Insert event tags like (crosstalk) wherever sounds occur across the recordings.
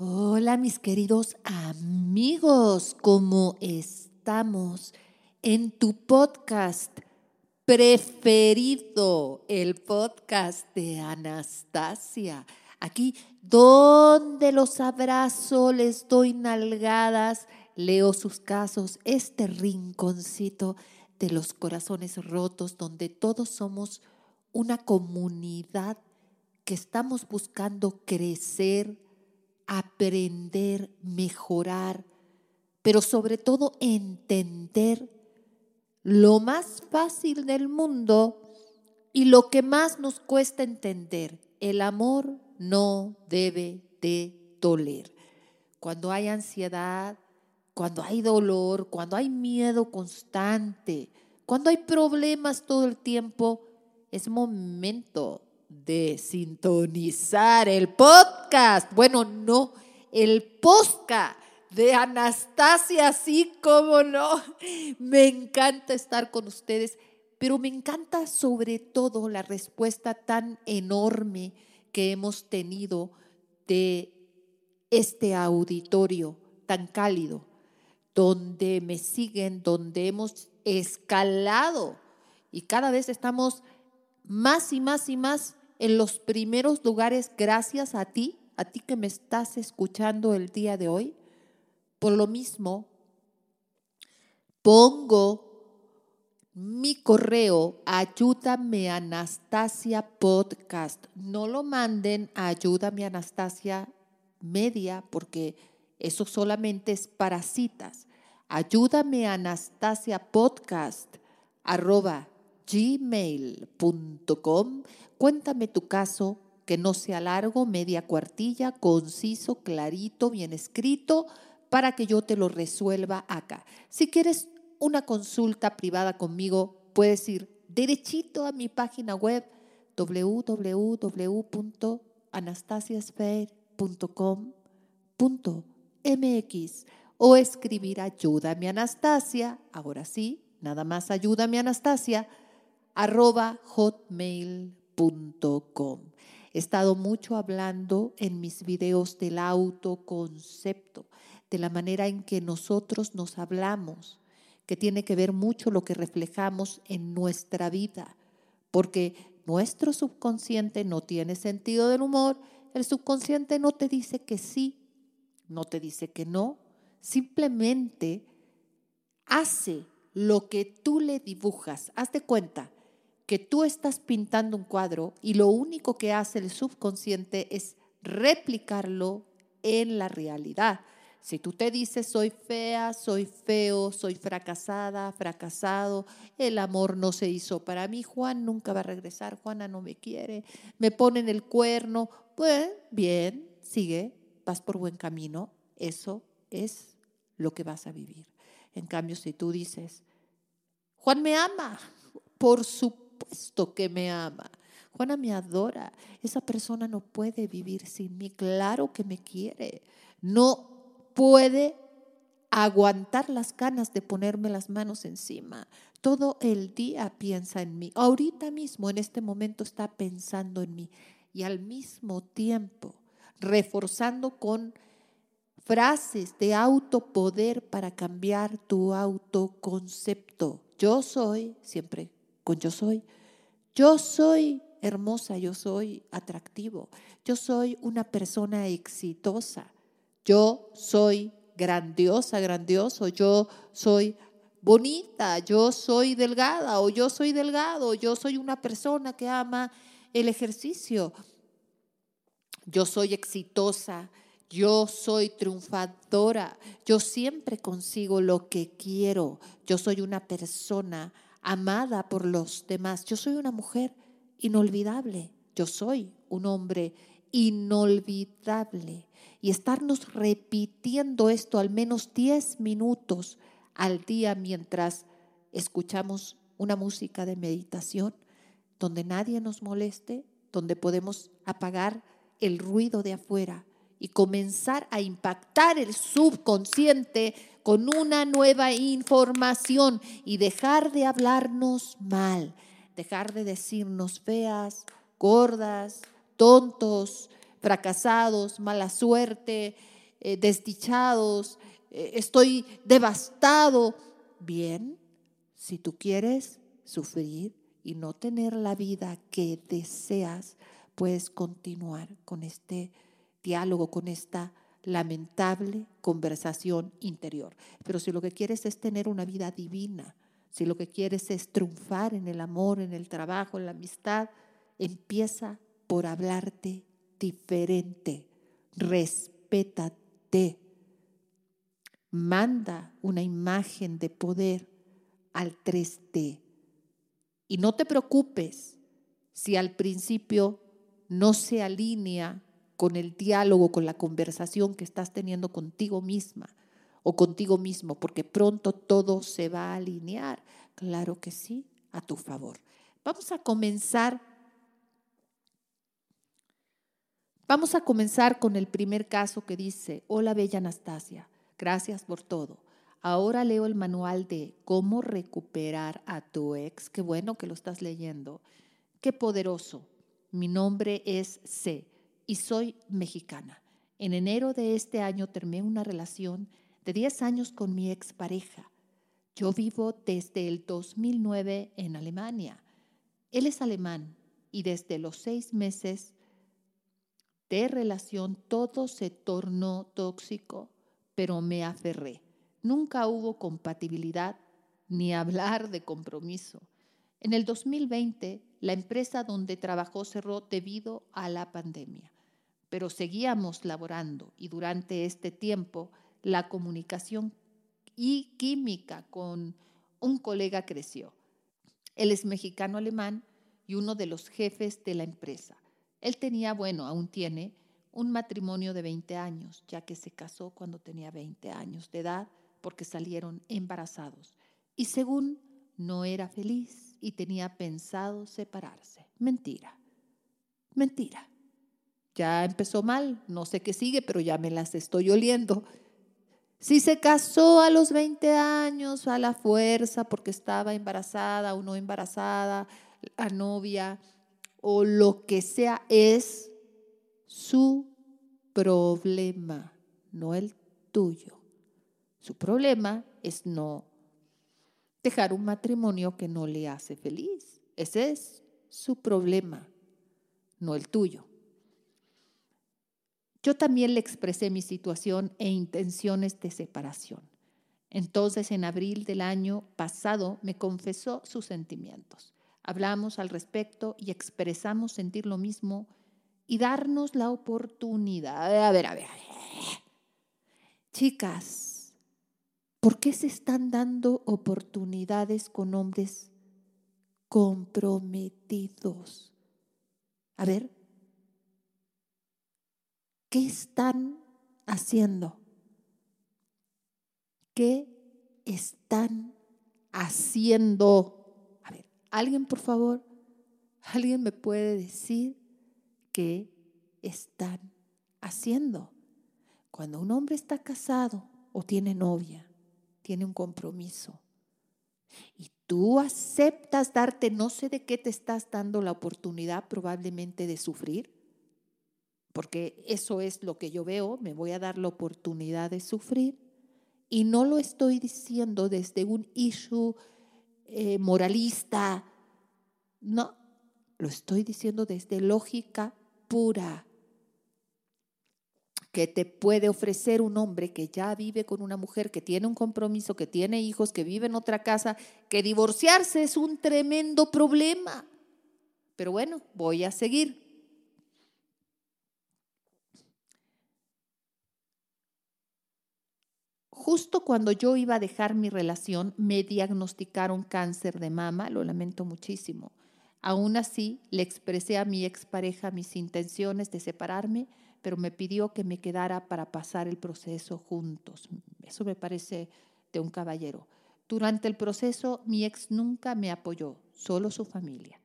Hola mis queridos amigos, ¿cómo estamos? En tu podcast preferido, el podcast de Anastasia. Aquí donde los abrazo, les doy nalgadas, leo sus casos, este rinconcito de los corazones rotos donde todos somos una comunidad que estamos buscando crecer, aprender, mejorar, pero sobre todo entender lo más fácil del mundo y lo que más nos cuesta entender. El amor no debe de doler. Cuando hay ansiedad, cuando hay dolor, cuando hay miedo constante, cuando hay problemas todo el tiempo, es momento de sintonizar el podcast. Bueno, no, el podcast de Anastasia, así como no. Me encanta estar con ustedes, pero me encanta sobre todo la respuesta tan enorme que hemos tenido de este auditorio tan cálido, donde me siguen, donde hemos escalado y cada vez estamos más y más y más en los primeros lugares gracias a ti, a ti que me estás escuchando el día de hoy. Por lo mismo, pongo mi correo ayúdame Anastasia podcast. No lo manden a ayúdame Anastasia media porque eso solamente es para citas. Ayúdame Anastasia podcast arroba gmail.com. Cuéntame tu caso, que no sea largo, media cuartilla, conciso, clarito, bien escrito, para que yo te lo resuelva acá. Si quieres una consulta privada conmigo, puedes ir derechito a mi página web www.anastasiasfair.com.mx o escribir ayúdame Anastasia, ahora sí, nada más ayúdame Anastasia, arroba hotmail.com. He estado mucho hablando en mis videos del autoconcepto, de la manera en que nosotros nos hablamos, que tiene que ver mucho lo que reflejamos en nuestra vida, porque nuestro subconsciente no tiene sentido del humor, el subconsciente no te dice que sí, no te dice que no, simplemente hace lo que tú le dibujas. Hazte cuenta, que tú estás pintando un cuadro y lo único que hace el subconsciente es replicarlo en la realidad. Si tú te dices soy fea, soy feo, soy fracasada, fracasado, el amor no se hizo para mí, Juan nunca va a regresar, Juana no me quiere, me ponen el cuerno, pues bien, sigue, vas por buen camino, eso es lo que vas a vivir. En cambio, si tú dices, Juan me ama, por supuesto, supuesto que me ama. Juana me adora. Esa persona no puede vivir sin mí. Claro que me quiere. No puede aguantar las ganas de ponerme las manos encima. Todo el día piensa en mí. Ahorita mismo, en este momento, está pensando en mí. Y al mismo tiempo, reforzando con frases de autopoder para cambiar tu autoconcepto. Yo soy, siempre yo soy. Yo soy hermosa, yo soy atractivo, yo soy una persona exitosa, yo soy grandiosa, grandioso, yo soy bonita, yo soy delgada o yo soy delgado, yo soy una persona que ama el ejercicio, yo soy exitosa, yo soy triunfadora, yo siempre consigo lo que quiero, yo soy una persona amada por los demás. Yo soy una mujer inolvidable. Yo soy un hombre inolvidable. Y estarnos repitiendo esto al menos 10 minutos al día mientras escuchamos una música de meditación, donde nadie nos moleste, donde podemos apagar el ruido de afuera y comenzar a impactar el subconsciente con una nueva información y dejar de hablarnos mal, dejar de decirnos feas, gordas, tontos, fracasados, mala suerte, eh, desdichados, eh, estoy devastado. Bien, si tú quieres sufrir y no tener la vida que deseas, puedes continuar con este diálogo, con esta lamentable conversación interior. Pero si lo que quieres es tener una vida divina, si lo que quieres es triunfar en el amor, en el trabajo, en la amistad, empieza por hablarte diferente. Respétate. Manda una imagen de poder al 3D. Y no te preocupes si al principio no se alinea con el diálogo, con la conversación que estás teniendo contigo misma o contigo mismo, porque pronto todo se va a alinear. Claro que sí, a tu favor. Vamos a comenzar. Vamos a comenzar con el primer caso que dice, hola bella Anastasia, gracias por todo. Ahora leo el manual de cómo recuperar a tu ex. Qué bueno que lo estás leyendo. Qué poderoso. Mi nombre es C y soy mexicana. En enero de este año terminé una relación de 10 años con mi expareja. Yo vivo desde el 2009 en Alemania. Él es alemán y desde los seis meses de relación todo se tornó tóxico, pero me aferré. Nunca hubo compatibilidad ni hablar de compromiso. En el 2020, la empresa donde trabajó cerró debido a la pandemia pero seguíamos laborando y durante este tiempo la comunicación y química con un colega creció. Él es mexicano alemán y uno de los jefes de la empresa. Él tenía, bueno, aún tiene un matrimonio de 20 años, ya que se casó cuando tenía 20 años de edad porque salieron embarazados. Y según no era feliz y tenía pensado separarse. Mentira, mentira ya empezó mal, no sé qué sigue, pero ya me las estoy oliendo. Si se casó a los 20 años a la fuerza porque estaba embarazada o no embarazada, la novia o lo que sea, es su problema, no el tuyo. Su problema es no dejar un matrimonio que no le hace feliz. Ese es su problema, no el tuyo. Yo también le expresé mi situación e intenciones de separación. Entonces, en abril del año pasado, me confesó sus sentimientos. Hablamos al respecto y expresamos sentir lo mismo y darnos la oportunidad. A ver, a ver, a ver. Chicas, ¿por qué se están dando oportunidades con hombres comprometidos? A ver, ¿Qué están haciendo? ¿Qué están haciendo? A ver, alguien por favor, alguien me puede decir qué están haciendo. Cuando un hombre está casado o tiene novia, tiene un compromiso, y tú aceptas darte, no sé de qué te estás dando la oportunidad probablemente de sufrir, porque eso es lo que yo veo, me voy a dar la oportunidad de sufrir. Y no lo estoy diciendo desde un issue eh, moralista, no, lo estoy diciendo desde lógica pura que te puede ofrecer un hombre que ya vive con una mujer, que tiene un compromiso, que tiene hijos, que vive en otra casa, que divorciarse es un tremendo problema. Pero bueno, voy a seguir. Justo cuando yo iba a dejar mi relación, me diagnosticaron cáncer de mama, lo lamento muchísimo. Aún así, le expresé a mi expareja mis intenciones de separarme, pero me pidió que me quedara para pasar el proceso juntos. Eso me parece de un caballero. Durante el proceso, mi ex nunca me apoyó, solo su familia.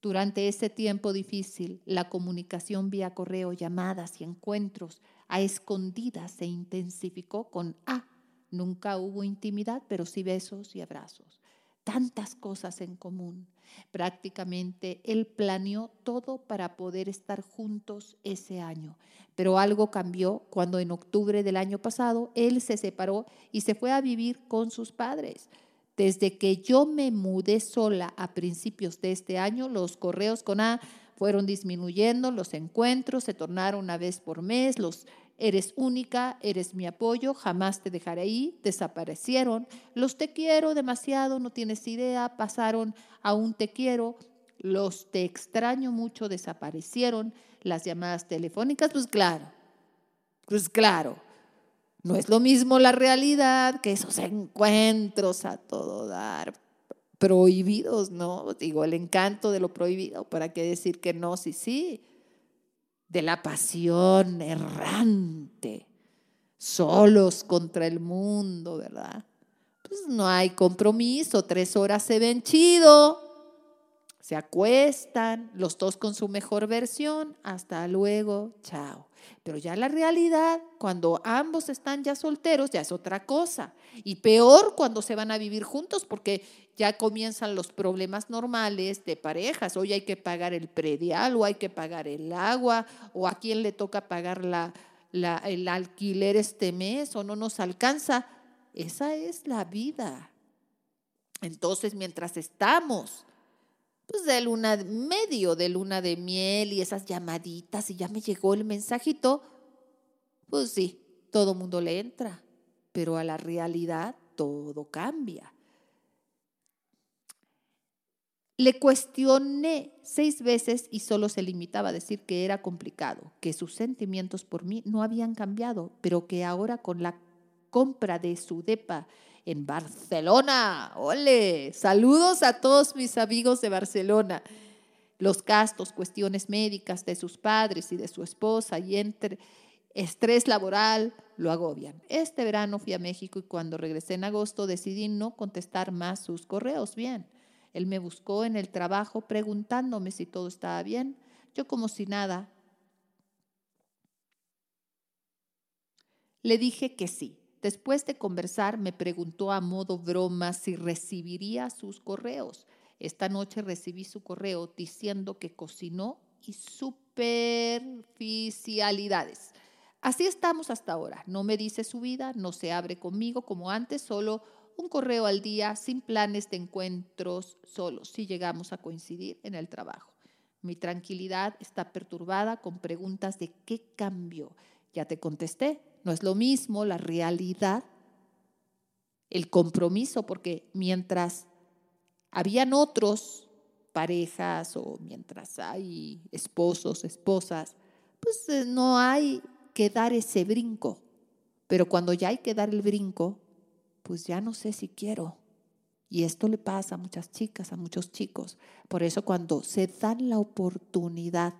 Durante ese tiempo difícil, la comunicación vía correo, llamadas y encuentros a escondidas se intensificó con A. Nunca hubo intimidad, pero sí besos y abrazos. tantas cosas en común. Prácticamente él planeó todo para poder estar juntos ese año. Pero algo cambió cuando en octubre del año pasado él se separó y se fue a vivir con sus padres. Desde que yo me mudé sola a principios de este año, los correos con A fueron disminuyendo, los encuentros se tornaron una vez por mes, los Eres única, eres mi apoyo, jamás te dejaré ahí, desaparecieron. Los te quiero demasiado, no tienes idea, pasaron a un te quiero. Los te extraño mucho, desaparecieron. Las llamadas telefónicas, pues claro, pues claro. No es lo mismo la realidad que esos encuentros a todo dar, prohibidos, ¿no? Digo, el encanto de lo prohibido, ¿para qué decir que no? Sí, sí de la pasión errante, solos contra el mundo, ¿verdad? Pues no hay compromiso, tres horas se ven chido, se acuestan, los dos con su mejor versión, hasta luego, chao. Pero ya la realidad, cuando ambos están ya solteros, ya es otra cosa. Y peor cuando se van a vivir juntos, porque ya comienzan los problemas normales de parejas. Hoy hay que pagar el predial, o hay que pagar el agua, o a quién le toca pagar la, el alquiler este mes, o no nos alcanza. Esa es la vida. Entonces, mientras estamos pues de luna, medio de luna de miel y esas llamaditas y ya me llegó el mensajito, pues sí, todo mundo le entra, pero a la realidad todo cambia. Le cuestioné seis veces y solo se limitaba a decir que era complicado, que sus sentimientos por mí no habían cambiado, pero que ahora con la compra de su depa en Barcelona. ¡Ole! Saludos a todos mis amigos de Barcelona. Los gastos, cuestiones médicas de sus padres y de su esposa y entre estrés laboral lo agobian. Este verano fui a México y cuando regresé en agosto decidí no contestar más sus correos. Bien, él me buscó en el trabajo preguntándome si todo estaba bien. Yo como si nada. Le dije que sí. Después de conversar, me preguntó a modo broma si recibiría sus correos. Esta noche recibí su correo diciendo que cocinó y superficialidades. Así estamos hasta ahora. No me dice su vida, no se abre conmigo como antes, solo un correo al día, sin planes de encuentros, solo si llegamos a coincidir en el trabajo. Mi tranquilidad está perturbada con preguntas de qué cambio. Ya te contesté, no es lo mismo la realidad, el compromiso, porque mientras habían otros parejas o mientras hay esposos, esposas, pues eh, no hay que dar ese brinco. Pero cuando ya hay que dar el brinco, pues ya no sé si quiero. Y esto le pasa a muchas chicas, a muchos chicos. Por eso cuando se dan la oportunidad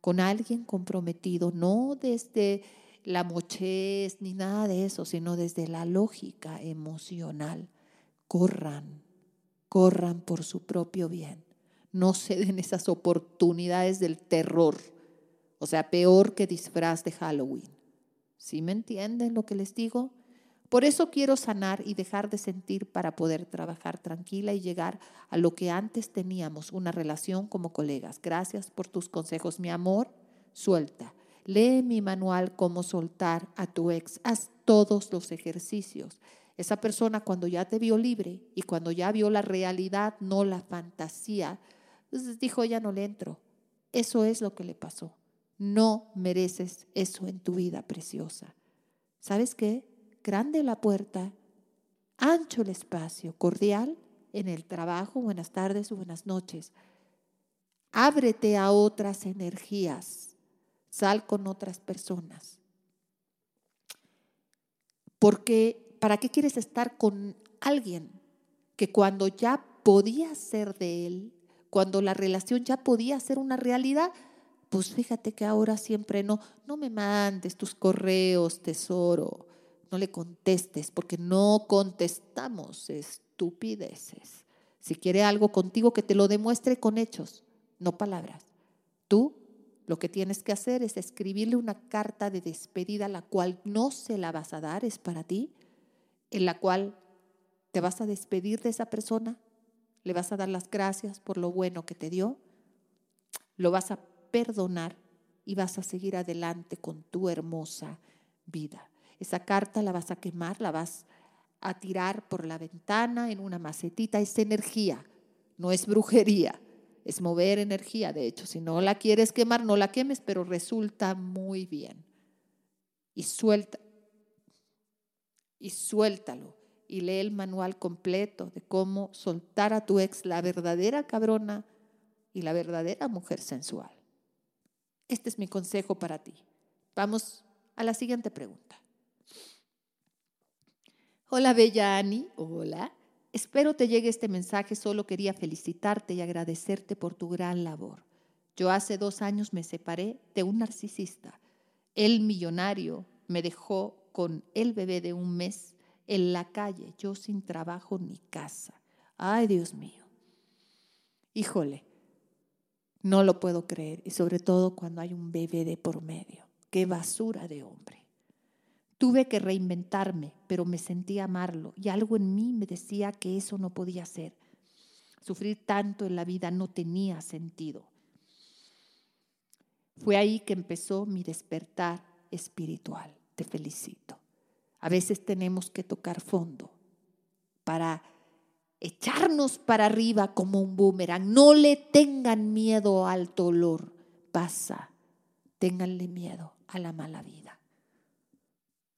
con alguien comprometido, no desde la mochez ni nada de eso, sino desde la lógica emocional. Corran, corran por su propio bien. No ceden esas oportunidades del terror. O sea, peor que disfraz de Halloween. ¿Sí me entienden lo que les digo? Por eso quiero sanar y dejar de sentir para poder trabajar tranquila y llegar a lo que antes teníamos, una relación como colegas. Gracias por tus consejos, mi amor. Suelta. Lee mi manual Cómo soltar a tu ex. Haz todos los ejercicios. Esa persona cuando ya te vio libre y cuando ya vio la realidad, no la fantasía, dijo, ya no le entro. Eso es lo que le pasó. No mereces eso en tu vida preciosa. ¿Sabes qué? Grande la puerta, ancho el espacio, cordial en el trabajo, buenas tardes o buenas noches. Ábrete a otras energías Sal con otras personas. Porque, ¿para qué quieres estar con alguien que cuando ya podía ser de él, cuando la relación ya podía ser una realidad, pues fíjate que ahora siempre no, no me mandes tus correos, tesoro, no le contestes, porque no contestamos estupideces. Si quiere algo contigo, que te lo demuestre con hechos, no palabras. Tú lo que tienes que hacer es escribirle una carta de despedida, la cual no se la vas a dar, es para ti, en la cual ¿Te vas a despedir de esa persona? ¿Le vas a dar las gracias por lo bueno que te dio? ¿Lo vas a perdonar y vas a seguir adelante con tu hermosa vida? Esa carta la vas a quemar, la vas a tirar por la ventana en una macetita. Es energía, no es brujería, es mover energía. De hecho, si no la quieres quemar, no la quemes, pero resulta muy bien. Y suelta, y suéltalo. Y lee el manual completo de cómo soltar a tu ex, la verdadera cabrona y la verdadera mujer sensual. Este es mi consejo para ti. Vamos a la siguiente pregunta. Hola, Bella Ani. Hola. Espero te llegue este mensaje. Solo quería felicitarte y agradecerte por tu gran labor. Yo hace dos años me separé de un narcisista. El millonario me dejó con el bebé de un mes en la calle, yo sin trabajo ni casa. Ay, Dios mío. Híjole, no lo puedo creer. Y sobre todo cuando hay un bebé de por medio. Qué basura de hombre. Tuve que reinventarme, pero me sentí amarlo y algo en mí me decía que eso no podía ser. Sufrir tanto en la vida no tenía sentido. Fue ahí que empezó mi despertar espiritual. Te felicito. A veces tenemos que tocar fondo para echarnos para arriba como un boomerang. No le tengan miedo al dolor. Pasa. Ténganle miedo a la mala vida.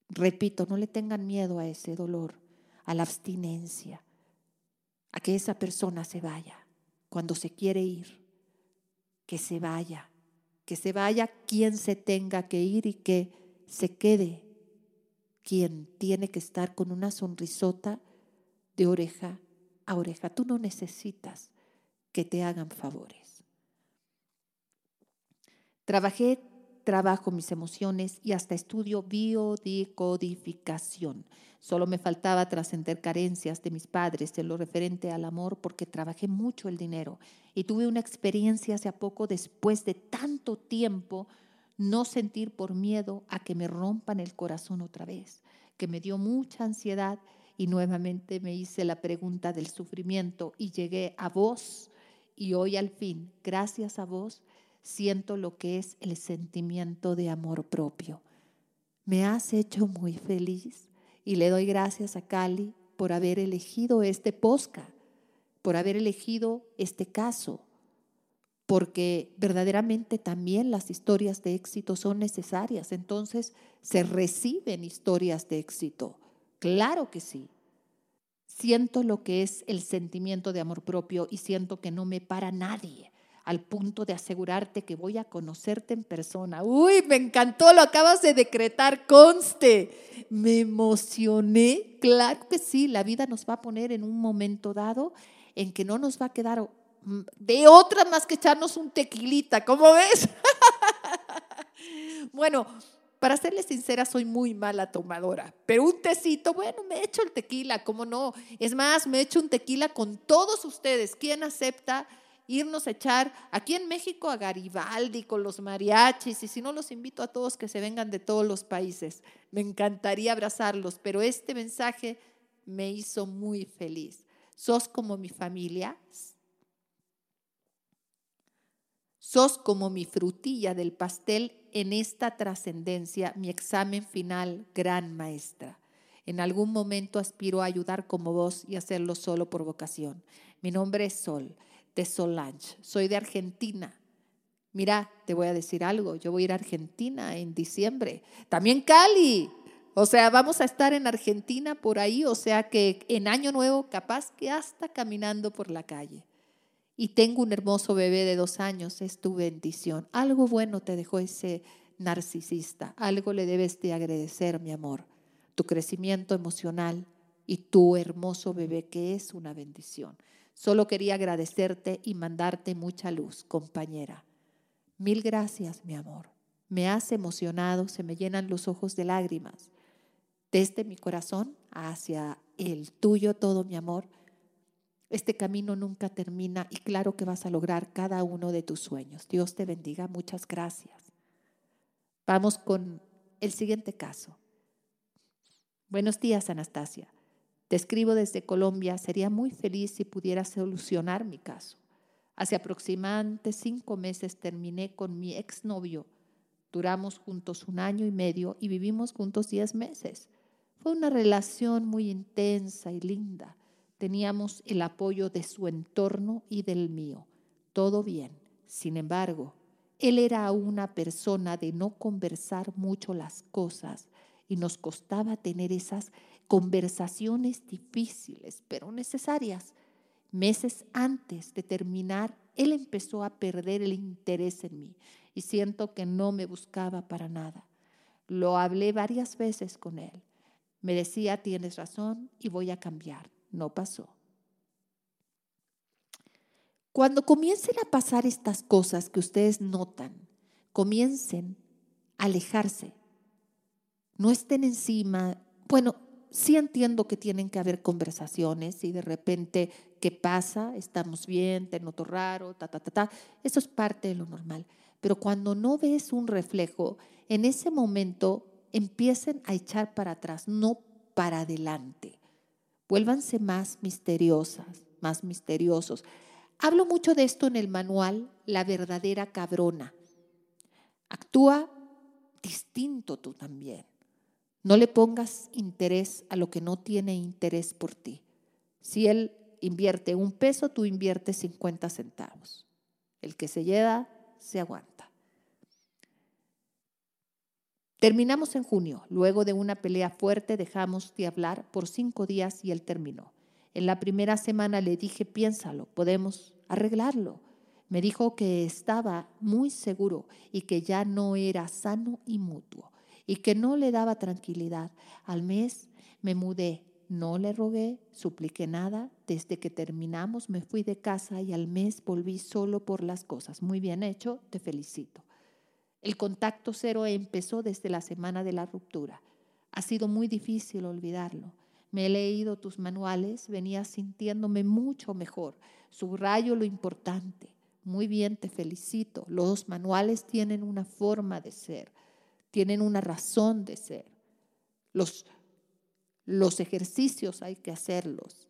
Repito, no le tengan miedo a ese dolor, a la abstinencia, a que esa persona se vaya. Cuando se quiere ir, que se vaya, que se vaya quien se tenga que ir y que se quede quien tiene que estar con una sonrisota de oreja a oreja. Tú no necesitas que te hagan favores. Trabajé trabajo mis emociones y hasta estudio biodecodificación. Solo me faltaba trascender carencias de mis padres en lo referente al amor porque trabajé mucho el dinero y tuve una experiencia hace poco después de tanto tiempo no sentir por miedo a que me rompan el corazón otra vez, que me dio mucha ansiedad y nuevamente me hice la pregunta del sufrimiento y llegué a vos y hoy al fin, gracias a vos, siento lo que es el sentimiento de amor propio. Me has hecho muy feliz y le doy gracias a Cali por haber elegido este posca, por haber elegido este caso, porque verdaderamente también las historias de éxito son necesarias. Entonces, se reciben historias de éxito. Claro que sí. Siento lo que es el sentimiento de amor propio y siento que no me para nadie al punto de asegurarte que voy a conocerte en persona. Uy, me encantó, lo acabas de decretar, conste. Me emocioné. Claro que sí, la vida nos va a poner en un momento dado en que no nos va a quedar de otra más que echarnos un tequilita, ¿cómo ves? (laughs) bueno, para serles sincera, soy muy mala tomadora, pero un tecito, bueno, me echo el tequila, ¿cómo no? Es más, me echo un tequila con todos ustedes. ¿Quién acepta irnos a echar aquí en México a Garibaldi con los mariachis y si no los invito a todos que se vengan de todos los países. Me encantaría abrazarlos, pero este mensaje me hizo muy feliz. Sos como mi familia. Sos como mi frutilla del pastel en esta trascendencia, mi examen final, gran maestra. En algún momento aspiro a ayudar como vos y hacerlo solo por vocación. Mi nombre es Sol Solange. Soy de Argentina. Mira, te voy a decir algo. Yo voy a ir a Argentina en diciembre. También Cali. O sea, vamos a estar en Argentina por ahí. O sea que en Año Nuevo, capaz que hasta caminando por la calle. Y tengo un hermoso bebé de dos años. Es tu bendición. Algo bueno te dejó ese narcisista. Algo le debes de agradecer, mi amor. Tu crecimiento emocional y tu hermoso bebé, que es una bendición. Solo quería agradecerte y mandarte mucha luz, compañera. Mil gracias, mi amor. Me has emocionado, se me llenan los ojos de lágrimas. Desde mi corazón hacia el tuyo, todo mi amor. Este camino nunca termina y claro que vas a lograr cada uno de tus sueños. Dios te bendiga. Muchas gracias. Vamos con el siguiente caso. Buenos días, Anastasia. Te escribo desde Colombia, sería muy feliz si pudiera solucionar mi caso. Hace aproximadamente cinco meses terminé con mi exnovio. Duramos juntos un año y medio y vivimos juntos diez meses. Fue una relación muy intensa y linda. Teníamos el apoyo de su entorno y del mío. Todo bien. Sin embargo, él era una persona de no conversar mucho las cosas y nos costaba tener esas conversaciones difíciles, pero necesarias. Meses antes de terminar, él empezó a perder el interés en mí y siento que no me buscaba para nada. Lo hablé varias veces con él. Me decía, tienes razón y voy a cambiar. No pasó. Cuando comiencen a pasar estas cosas que ustedes notan, comiencen a alejarse. No estén encima. Bueno, sí entiendo que tienen que haber conversaciones y de repente, ¿qué pasa? Estamos bien, te noto raro, ta, ta, ta, ta. Eso es parte de lo normal. Pero cuando no ves un reflejo, en ese momento empiecen a echar para atrás, no para adelante. Vuélvanse más misteriosas, más misteriosos. Hablo mucho de esto en el manual La verdadera cabrona. Actúa distinto tú también. No le pongas interés a lo que no tiene interés por ti. Si él invierte un peso, tú inviertes 50 centavos. El que se lleva, se aguanta. Terminamos en junio. Luego de una pelea fuerte dejamos de hablar por cinco días y él terminó. En la primera semana le dije, piénsalo, podemos arreglarlo. Me dijo que estaba muy seguro y que ya no era sano y mutuo y que no le daba tranquilidad. Al mes me mudé, no le rogué, supliqué nada. Desde que terminamos me fui de casa y al mes volví solo por las cosas. Muy bien hecho, te felicito. El contacto cero empezó desde la semana de la ruptura. Ha sido muy difícil olvidarlo. Me he leído tus manuales, venía sintiéndome mucho mejor. Subrayo lo importante. Muy bien, te felicito. Los manuales tienen una forma de ser, tienen una razón de ser. Los, los ejercicios hay que hacerlos.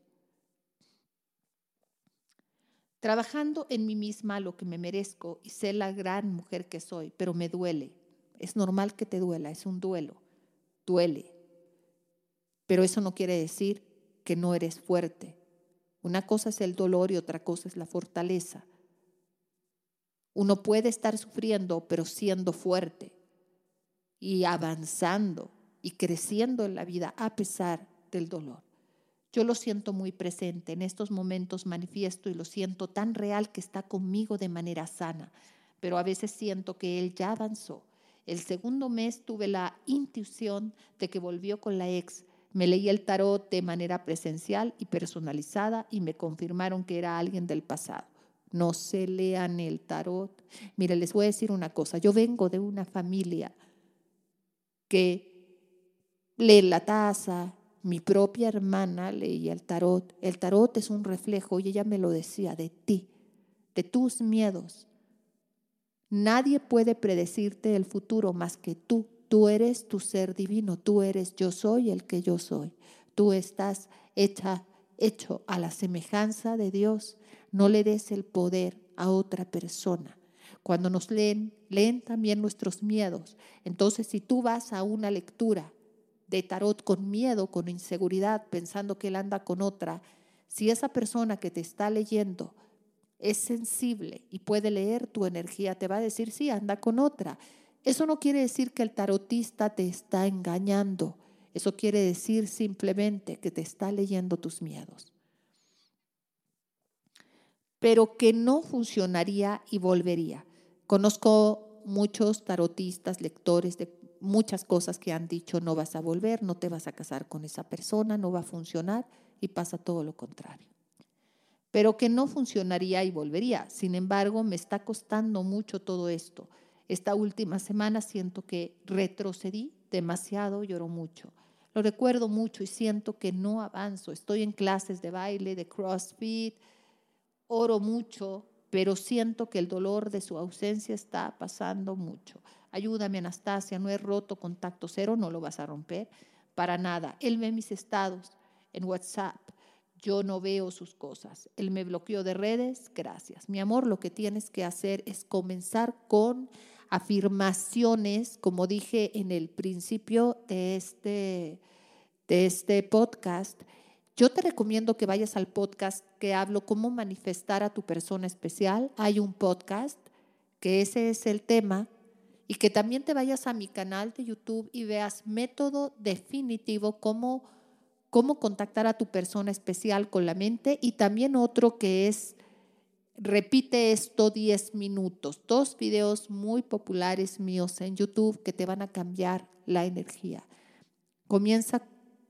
Trabajando en mí misma lo que me merezco y sé la gran mujer que soy, pero me duele. Es normal que te duela, es un duelo. Duele. Pero eso no quiere decir que no eres fuerte. Una cosa es el dolor y otra cosa es la fortaleza. Uno puede estar sufriendo, pero siendo fuerte y avanzando y creciendo en la vida a pesar del dolor. Yo lo siento muy presente, en estos momentos manifiesto y lo siento tan real que está conmigo de manera sana, pero a veces siento que él ya avanzó. El segundo mes tuve la intuición de que volvió con la ex me leí el tarot de manera presencial y personalizada y me confirmaron que era alguien del pasado. No se lean el tarot. Mire, les voy a decir una cosa. Yo vengo de una familia que lee la taza. Mi propia hermana leía el tarot. El tarot es un reflejo, y ella me lo decía, de ti, de tus miedos. Nadie puede predecirte el futuro más que tú Tú eres tu ser divino, tú eres yo soy el que yo soy. Tú estás hecha, hecho a la semejanza de Dios. No le des el poder a otra persona. Cuando nos leen, leen también nuestros miedos. Entonces, si tú vas a una lectura de tarot con miedo, con inseguridad, pensando que él anda con otra, si esa persona que te está leyendo es sensible y puede leer tu energía, te va a decir, sí, anda con otra. Eso no quiere decir que el tarotista te está engañando. Eso quiere decir simplemente que te está leyendo tus miedos. Pero que no funcionaría y volvería. Conozco muchos tarotistas, lectores de muchas cosas que han dicho no vas a volver, no te vas a casar con esa persona, no va a funcionar y pasa todo lo contrario. Pero que no funcionaría y volvería. Sin embargo, me está costando mucho todo esto esta última semana siento que retrocedí demasiado, lloro mucho. Lo recuerdo mucho y siento que no avanzo. Estoy en clases de baile, de CrossFit, oro mucho, pero siento que el dolor de su ausencia está pasando mucho. Ayúdame, Anastasia, no he roto contacto cero, no lo vas a romper para nada. Él ve mis estados. en WhatsApp. Yo no veo sus cosas. Él me bloqueó de redes. Gracias. Mi amor, lo que tienes que hacer es comenzar con afirmaciones, como dije en el principio de este, de este podcast. Yo te recomiendo que vayas al podcast que hablo cómo manifestar a tu persona especial. Hay un podcast que ese es el tema y que también te vayas a mi canal de YouTube y veas método definitivo cómo, cómo contactar a tu persona especial con la mente y también otro que es repite esto 10 minutos. Dos videos muy populares míos en YouTube que te van a cambiar la energía. Comienza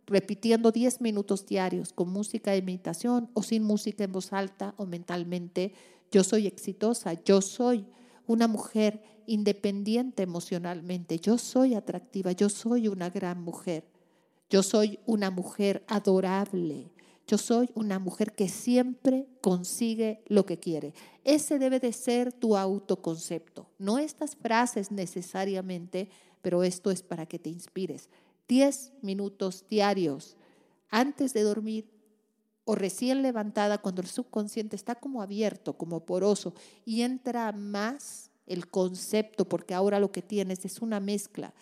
repitiendo 10 minutos diarios con música de meditación o sin música en voz alta o mentalmente. Yo soy exitosa, yo soy una mujer independiente emocionalmente, yo soy atractiva, yo soy una gran mujer, yo soy una mujer adorable, yo soy una mujer que siempre consigue lo que quiere. Ese debe de ser tu autoconcepto. No estas frases necesariamente, pero esto es para que te inspires. Diez minutos diarios antes de dormir o recién levantada cuando el subconsciente está como abierto, como poroso y entra más el concepto, porque ahora lo que tienes es una mezcla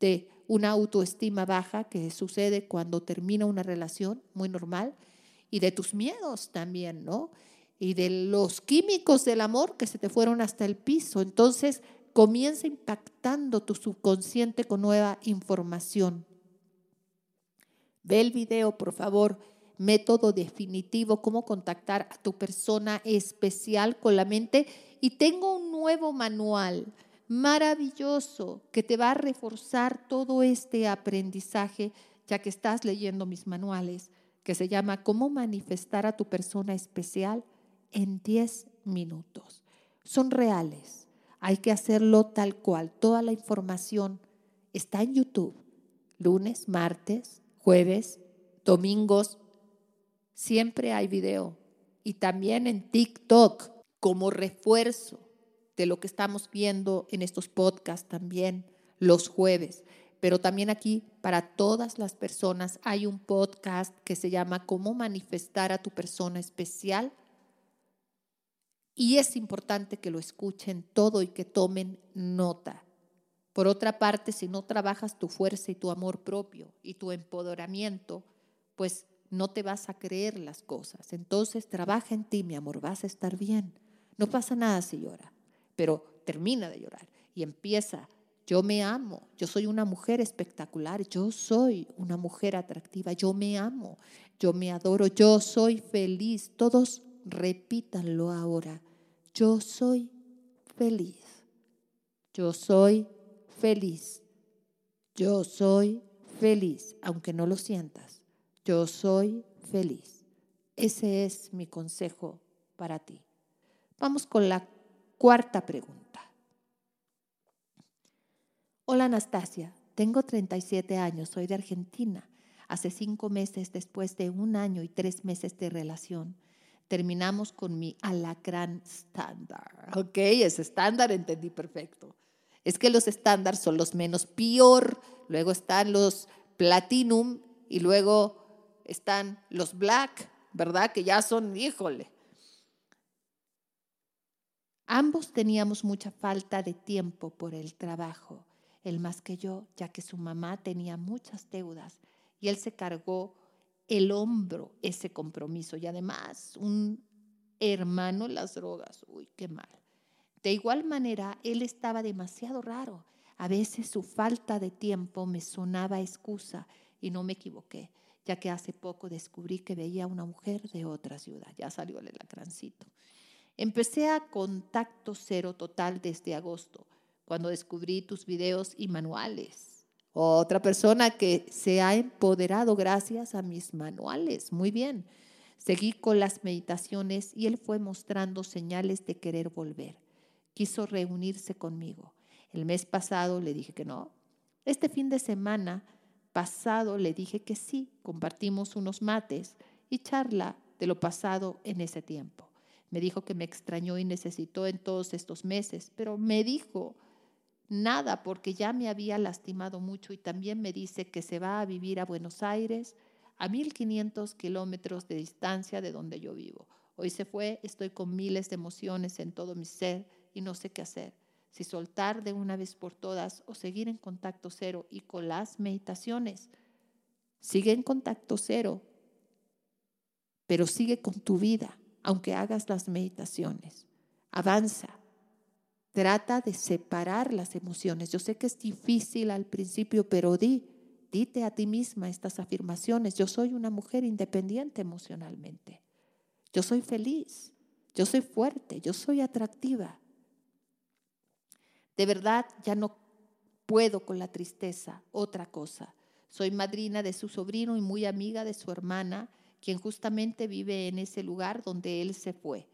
de una autoestima baja que sucede cuando termina una relación muy normal y de tus miedos también, ¿no? Y de los químicos del amor que se te fueron hasta el piso. Entonces comienza impactando tu subconsciente con nueva información. Ve el video, por favor. Método definitivo, cómo contactar a tu persona especial con la mente. Y tengo un nuevo manual maravilloso que te va a reforzar todo este aprendizaje, ya que estás leyendo mis manuales que se llama Cómo manifestar a tu persona especial en 10 minutos. Son reales. Hay que hacerlo tal cual. Toda la información está en YouTube. Lunes, martes, jueves, domingos. Siempre hay video. Y también en TikTok como refuerzo de lo que estamos viendo en estos podcasts también los jueves pero también aquí para todas las personas hay un podcast que se llama Cómo manifestar a tu persona especial. Y es importante que lo escuchen todo y que tomen nota. Por otra parte, si no trabajas tu fuerza y tu amor propio y tu empoderamiento, pues no te vas a creer las cosas. Entonces trabaja en ti, mi amor, vas a estar bien. No pasa nada si llora, pero termina de llorar y empieza yo me amo, yo soy una mujer espectacular, yo soy una mujer atractiva, yo me amo, yo me adoro, yo soy feliz. Todos repítanlo ahora. Yo soy feliz. Yo soy feliz. Yo soy feliz, aunque no lo sientas. Yo soy feliz. Ese es mi consejo para ti. Vamos con la cuarta pregunta. Hola Anastasia, tengo 37 años, soy de Argentina. Hace cinco meses, después de un año y tres meses de relación, terminamos con mi alacrán estándar. Ok, ese estándar entendí perfecto. Es que los estándares son los menos peor, luego están los platinum y luego están los black, ¿verdad? Que ya son, híjole. Ambos teníamos mucha falta de tiempo por el trabajo él más que yo, ya que su mamá tenía muchas deudas y él se cargó el hombro ese compromiso y además un hermano las drogas. Uy, qué mal. De igual manera, él estaba demasiado raro. A veces su falta de tiempo me sonaba excusa y no me equivoqué, ya que hace poco descubrí que veía a una mujer de otra ciudad. Ya salió el lacrancito. Empecé a contacto cero total desde agosto cuando descubrí tus videos y manuales. Otra persona que se ha empoderado gracias a mis manuales. Muy bien. Seguí con las meditaciones y él fue mostrando señales de querer volver. Quiso reunirse conmigo. El mes pasado le dije que no. Este fin de semana pasado le dije que sí. Compartimos unos mates y charla de lo pasado en ese tiempo. Me dijo que me extrañó y necesitó en todos estos meses, pero me dijo nada porque ya me había lastimado mucho y también me dice que se va a vivir a Buenos Aires a 1500 kilómetros de distancia de donde yo vivo. Hoy se fue, estoy con miles de emociones en todo mi ser y no sé qué hacer. Si soltar de una vez por todas o seguir en contacto cero y con las meditaciones. Sigue en contacto cero, pero sigue con tu vida, aunque hagas las meditaciones. Avanza. Trata de separar las emociones. Yo sé que es difícil al principio, pero di, dite a ti misma estas afirmaciones. Yo soy una mujer independiente emocionalmente. Yo soy feliz. Yo soy fuerte. Yo soy atractiva. De verdad ya no puedo con la tristeza. Otra cosa. Soy madrina de su sobrino y muy amiga de su hermana, quien justamente vive en ese lugar donde él se fue.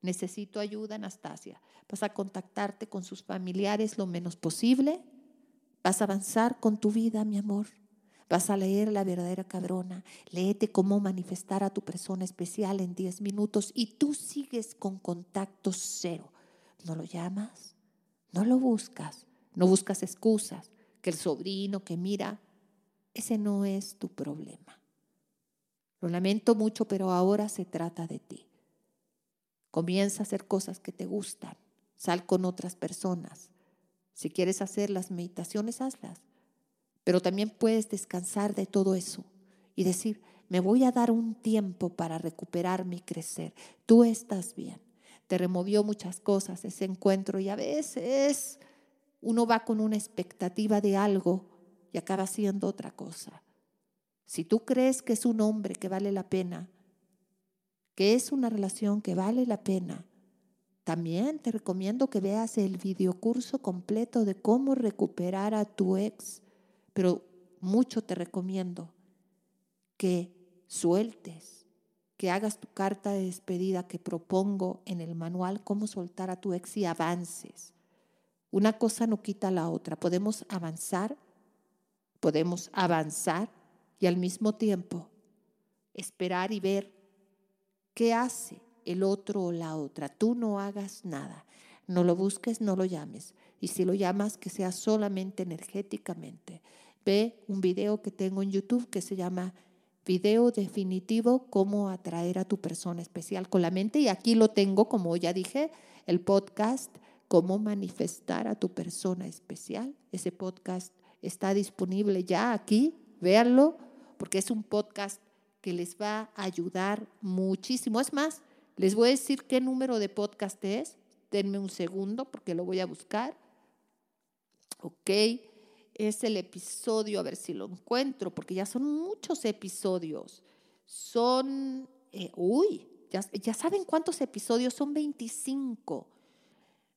Necesito ayuda, Anastasia. Vas a contactarte con sus familiares lo menos posible. Vas a avanzar con tu vida, mi amor. Vas a leer la verdadera cabrona. Léete cómo manifestar a tu persona especial en 10 minutos y tú sigues con contacto cero. No lo llamas, no lo buscas, no buscas excusas. Que el sobrino que mira, ese no es tu problema. Lo lamento mucho, pero ahora se trata de ti. Comienza a hacer cosas que te gustan. Sal con otras personas. Si quieres hacer las meditaciones, hazlas. Pero también puedes descansar de todo eso y decir, me voy a dar un tiempo para recuperarme y crecer. Tú estás bien. Te removió muchas cosas ese encuentro y a veces uno va con una expectativa de algo y acaba siendo otra cosa. Si tú crees que es un hombre que vale la pena, que es una relación que vale la pena, también te recomiendo que veas el videocurso completo de cómo recuperar a tu ex, pero mucho te recomiendo que sueltes, que hagas tu carta de despedida que propongo en el manual cómo soltar a tu ex y avances. Una cosa no quita la otra. Podemos avanzar podemos avanzar y al mismo tiempo esperar y ver qué hace el otro o la otra. Tú no hagas nada. No lo busques, no lo llames. Y si lo llamas, que sea solamente energéticamente. Ve un video que tengo en YouTube que se llama Video definitivo, cómo atraer a tu persona especial con la mente. Y aquí lo tengo, como ya dije, el podcast, cómo manifestar a tu persona especial. Ese podcast está disponible ya aquí, véanlo, porque es un podcast que les va a ayudar muchísimo. Es más, les voy a decir qué número de podcast es. Denme un segundo porque lo voy a buscar. Ok, es el episodio, a ver si lo encuentro, porque ya son muchos episodios. Son, eh, uy, ya, saben cuántos episodios, son 25.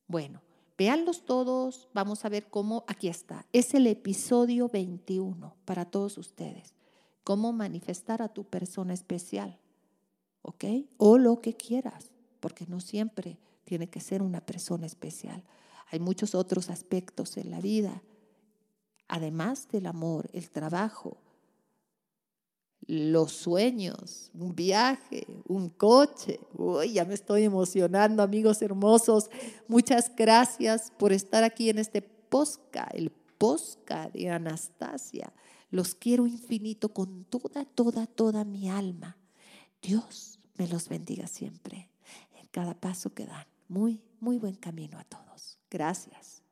Bueno, Veanlos todos, vamos a ver cómo, aquí está, es el episodio 21 para todos ustedes. Cómo manifestar a tu persona especial, ¿ok? O lo que quieras, porque no siempre tiene que ser una persona especial. Hay muchos otros aspectos en la vida, además del amor, el trabajo, los sueños, un viaje, un coche. Uy, ya me estoy emocionando, amigos hermosos. Muchas gracias por estar aquí en este posca, el posca de Anastasia. Los quiero infinito con toda, toda, toda mi alma. Dios me los bendiga siempre en cada paso que dan. Muy, muy buen camino a todos. Gracias.